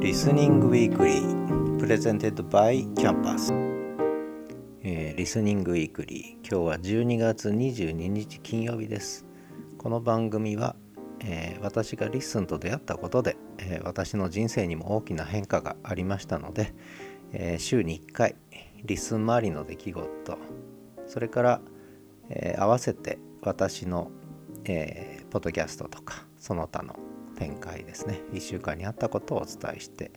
Listening Weekly presented by キャンパス、えー、 Listening Weekly 今日は12月22日金曜日です。この番組は、えー、私が LISTEN と出会ったことで、えー、私の人生にも大きな変化がありましたので、え週に1回 LISTEN 周りの出来事それから、え合わせて私の、えポッドキャストとかその他の展開ですね。1週間にあったことをお伝えして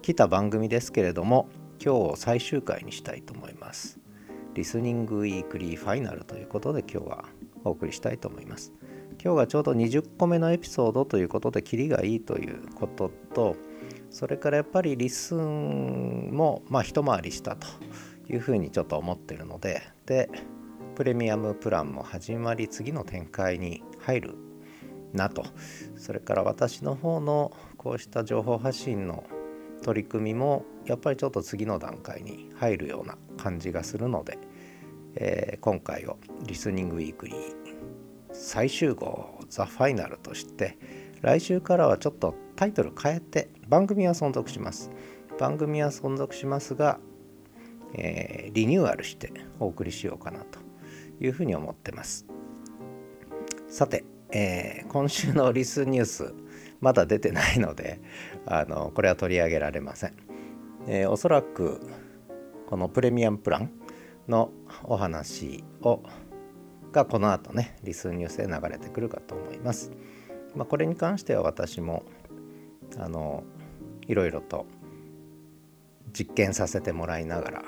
きた番組ですけれども今日を最終回にしたいと思います。リスニングウィークリーファイナルということで今日はお送りしたいと思います。今日がちょうど20個目のエピソードということでキリがいいということとそれからやっぱりリスンもまあ一回りしたというふうにちょっと思ってるのででプレミアムプランも始まり次の展開に入るなと。それから私の方のこうした情報発信の取り組みもやっぱりちょっと次の段階に入るような感じがするので、えー、今回をリスニングウィークリー最終号ザ・ファイナルとして来週からはちょっとタイトル変えて番組は存続します。番組は存続しますが、えー、リニューアルしてお送りしようかなというふうに思ってます。さてえー、今週のリスニュースまだ出てないのであのこれは取り上げられません、えー、おそらくこのプレミアムプランのお話をがこの後ねリスニュースで流れてくるかと思います、まあ、これに関しては私もあのいろいろと実験させてもらいながら、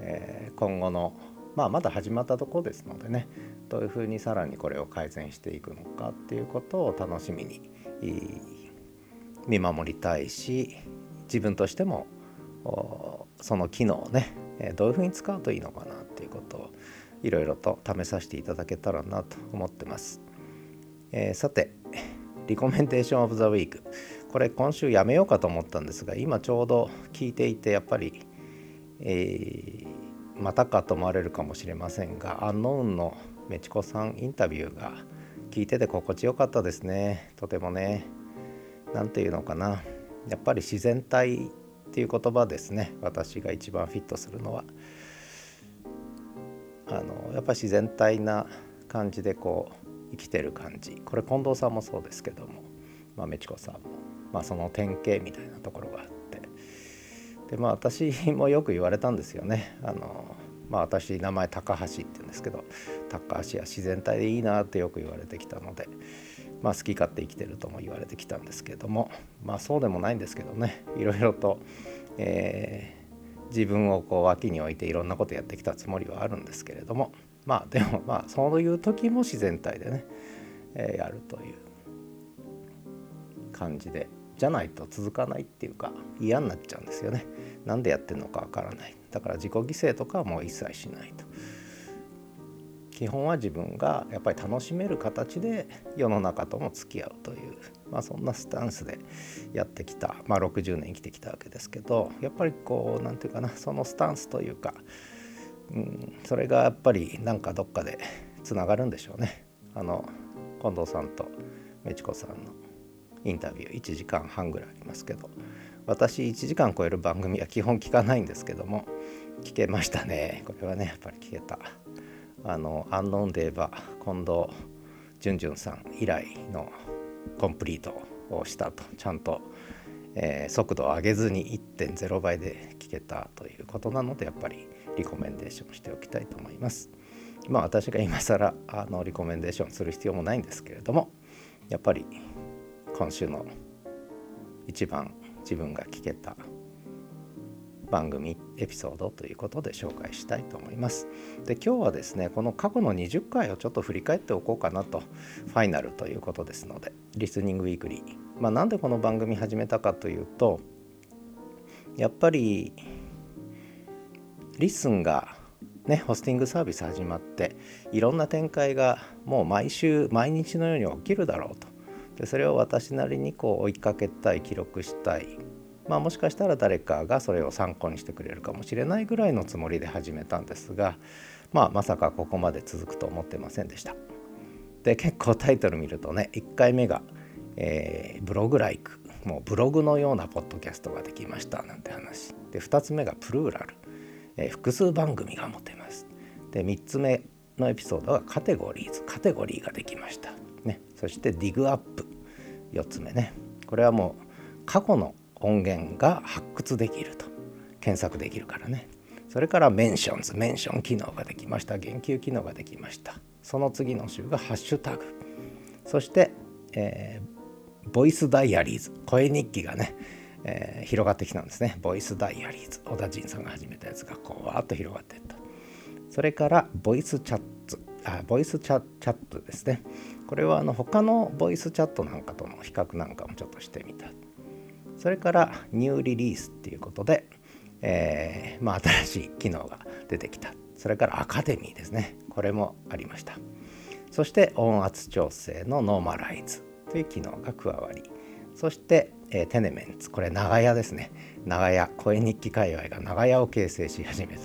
えー、今後のまあまだ始まったところですのでねどういうふうにさらにこれを改善していくのかっていうことを楽しみに見守りたいし自分としてもその機能をねどういうふうに使うといいのかなっていうことをいろいろと試させていただけたらなと思ってます。えー、さてリコメンテーションオブザウィークこれ今週やめようかと思ったんですが今ちょうど聞いていてやっぱり、えー、またかと思われるかもしれませんがアンノーンのメチコさんインタビューが聞いてて心地よかったですね。とてもね。何て言うのかな。やっぱり自然体っていう言葉ですね。私が一番フィットするのは。あのやっぱり自然体な感じでこう生きてる感じ。これ近藤さんもそうですけども、まあ、メチコさんも、まあ、その典型みたいなところがあって。でまあ私もよく言われたんですよね。あのまあ私名前高橋って言うんですけど高橋は自然体でいいなってよく言われてきたのでまあ好き勝手生きてるとも言われてきたんですけどもまあそうでもないんですけどねいろいろと、えー、自分をこう脇に置いていろんなことやってきたつもりはあるんですけれどもまあでもまあそういう時も自然体でね、えー、やるという感じでじゃないと続かないっていうか嫌になっちゃうんですよね。なんでやってんのかわからない。だから自己犠牲とかはもう一切しないと。基本は自分がやっぱり楽しめる形で世の中とも付き合うという、まあ、そんなスタンスでやってきた、まあ、60年生きてきたわけですけどやっぱりこう何て言うかなそのスタンスというか、うん、それがやっぱりなんかどっかでつながるんでしょうね。あの近藤さんとメチコさんのインタビュー1時間半ぐらいありますけど私1時間超える番組は基本聞かないんですけども聞けましたね。これはねやっぱり聞けた。あのアンノンで言えば近藤淳淳さん以来のコンプリートをしたと。ちゃんと、えー、速度を上げずに1.0倍で聞けたということなのでやっぱりリコメンデーションしておきたいと思います。まあ私が今更あのリコメンデーションする必要もないんですけれどもやっぱり今週の一番自分が聞けた番組エピソードということで紹介したいと思います。で今日はですねこの過去の20回をちょっと振り返っておこうかなとファイナルということですのでリスニングウィークリー。まあ、なんでこの番組始めたかというとやっぱりリスンがねホスティングサービス始まっていろんな展開がもう毎週毎日のように起きるだろうとでそれを私なりにこう追いかけたい記録したい。まあもしかしたら誰かがそれを参考にしてくれるかもしれないぐらいのつもりで始めたんですがまあまさかここまで続くと思ってませんでした。で結構タイトル見るとね1回目が、えー、 blog-like。もうブログのようなポッドキャストができましたなんて話。で2つ目が plural、えー、複数番組が持てます。で3つ目のエピソードは categories。カテゴリーができました、ね、そして dig up。4つ目ね。これはもう過去の音源が発掘できると。検索できるからね。それから mentions。メンション機能ができました。言及機能ができました。その次の週がハッシュタグ。そして、えー、 voice diaries。声日記がね、えー、広がってきたんですね。 voice diaries。オダジンさんが始めたやつがこうわーっと広がっていった。それからボイスチャットあボイスチャチャットですね。これはあの他のボイスチャットなんかとの比較なんかもちょっとしてみた。それから new release っていうことで、えー、まあ、新しい機能が出てきた。それからアカデミーですね。これもありました。そして音圧調整のノーマライズという機能が加わりそして、えー、テネメンツ。これ長屋ですね。長屋声日記界隈が長屋を形成し始めた。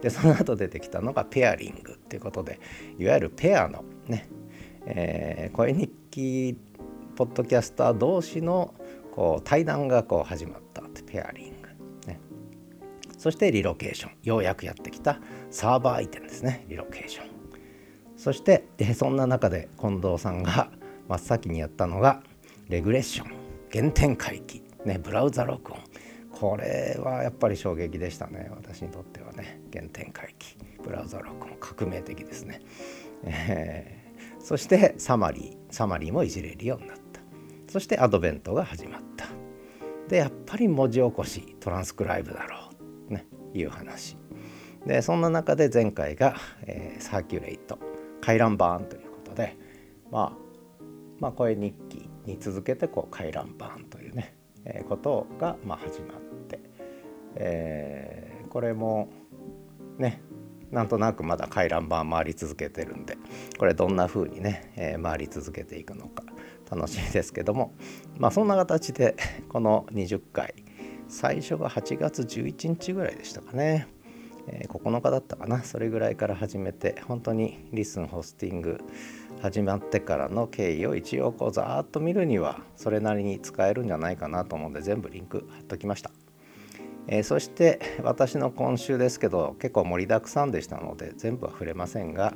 でその後出てきたのがペアリングっていうことでいわゆるペアのね、えー、声日記ポッドキャスター同士のこう対談がこう始まったってペアリング、ね、そしてリロケーション。ようやくやってきたサーバー移転ですね。リロケーション。そしてそんな中で近藤さんが真っ先にやったのがレグレッション。原点回帰、ね、ブラウザ録音。これはやっぱり衝撃でしたね。私にとってはね。原点回帰。ブラウザ録音革命的ですね、えー、そしてサマリーサマリーもいじれるようになった。そしてアドベントが始まった。でやっぱり文字起こしトランスクライブだろう。ねいう話。でそんな中で前回が、えー、サーキュレイト回覧板ということでまあまあ声日記に続けてこう回覧板というね、えー、ことがまあ始まってえー、これもねなんとなくまだ回覧板回り続けてるんでこれどんな風にね、えー、回り続けていくのか楽しみですけどもまあそんな形でこの20回最初が8月11日ぐらいでしたかね、えー、9日だったかなそれぐらいから始めて本当にリスンホスティング始まってからの経緯を一応こうざーっと見るにはそれなりに使えるんじゃないかなと思うんで全部リンク貼っときました。えー、そして私の今週ですけど結構盛りだくさんでしたので全部は触れませんが、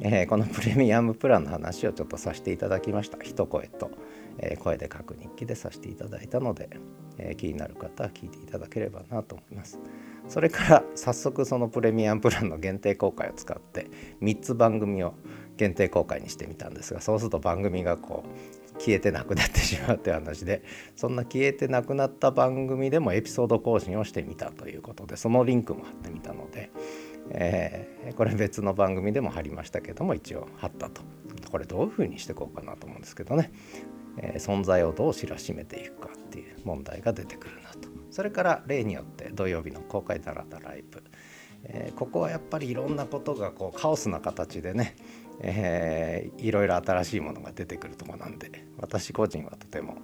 えー、このプレミアムプランの話をちょっとさせていただきました。一声と、えー、声で書く日記でさせていただいたので、え気になる方は聞いていただければなと思います。それから早速そのプレミアムプランの限定公開を使って3つ番組を限定公開にしてみたんですがそうすると番組がこう消えてなくなってしまうって話でそんな消えてなくなった番組でもエピソード更新をしてみたということでそのリンクも貼ってみたので、えー、これ別の番組でも貼りましたけども一応貼ったと。これどういうふうにしていこうかなと思うんですけどね、えー、存在をどう知らしめていくかっていう問題が出てくるなと。それから例によって土曜日の公開ダラダライブ。えー、ここはやっぱりいろんなことがこうカオスな形でね、えー、いろいろ新しいものが出てくるとこなんで私個人はとても、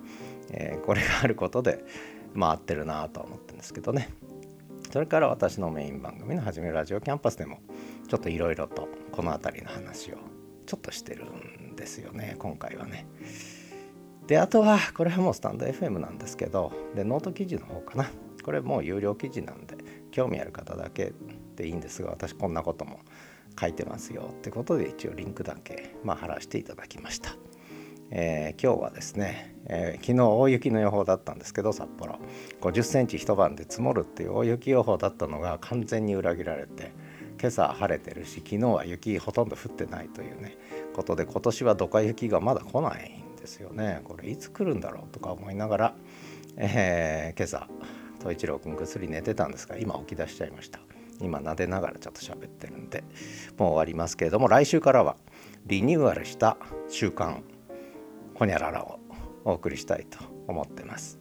えー、これがあることでまあ合ってるなとは思ってるんですけどねそれから私のメイン番組の「はじめラジオキャンパス」でもちょっといろいろとこの辺りの話をちょっとしてるんですよね今回はね。であとはこれはもうスタンド FM なんですけどでノート記事の方かなこれもう有料記事なんで興味ある方だけでいいんですが私こんなことも書いてますよってことで一応リンクだけ、まあ、貼らせていただきました。えー、今日はですね、えー、昨日大雪の予報だったんですけど札幌。50センチ一晩で積もるっていう大雪予報だったのが完全に裏切られて今朝晴れてるし昨日は雪ほとんど降ってないというねことで今年はドカ雪がまだ来ないんですよね。これいつ来るんだろうとか思いながら、えー、今朝統一郎君ぐっすり寝てたんですが今起き出しちゃいました。今撫でながらちょっと喋ってるんでもう終わりますけれども来週からはリニューアルした週刊ほにゃららをお送りしたいと思ってます。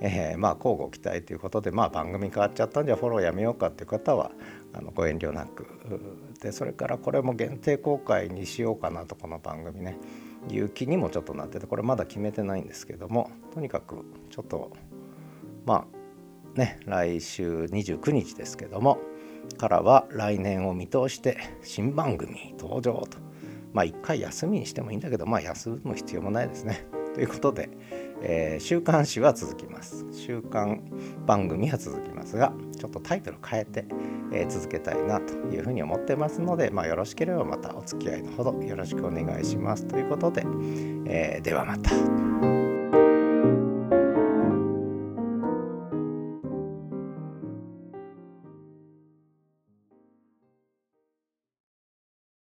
えー、まあ交互期待ということで、まあ、番組変わっちゃったんじゃフォローやめようかっていう方はあのご遠慮なくでそれからこれも限定公開にしようかなとこの番組ねいう気にもちょっとなっててこれまだ決めてないんですけどもとにかくちょっとまあね来週29日ですけどもからは来年を見通して新番組登場と。まあ一回休みにしてもいいんだけどまあ休む必要もないですね。ということで、えー、週刊誌は続きます。週刊番組は続きますがちょっとタイトル変えて、えー、続けたいなというふうに思ってますので、まあ、よろしければまたお付き合いのほどよろしくお願いします。ということで、えー、ではまた。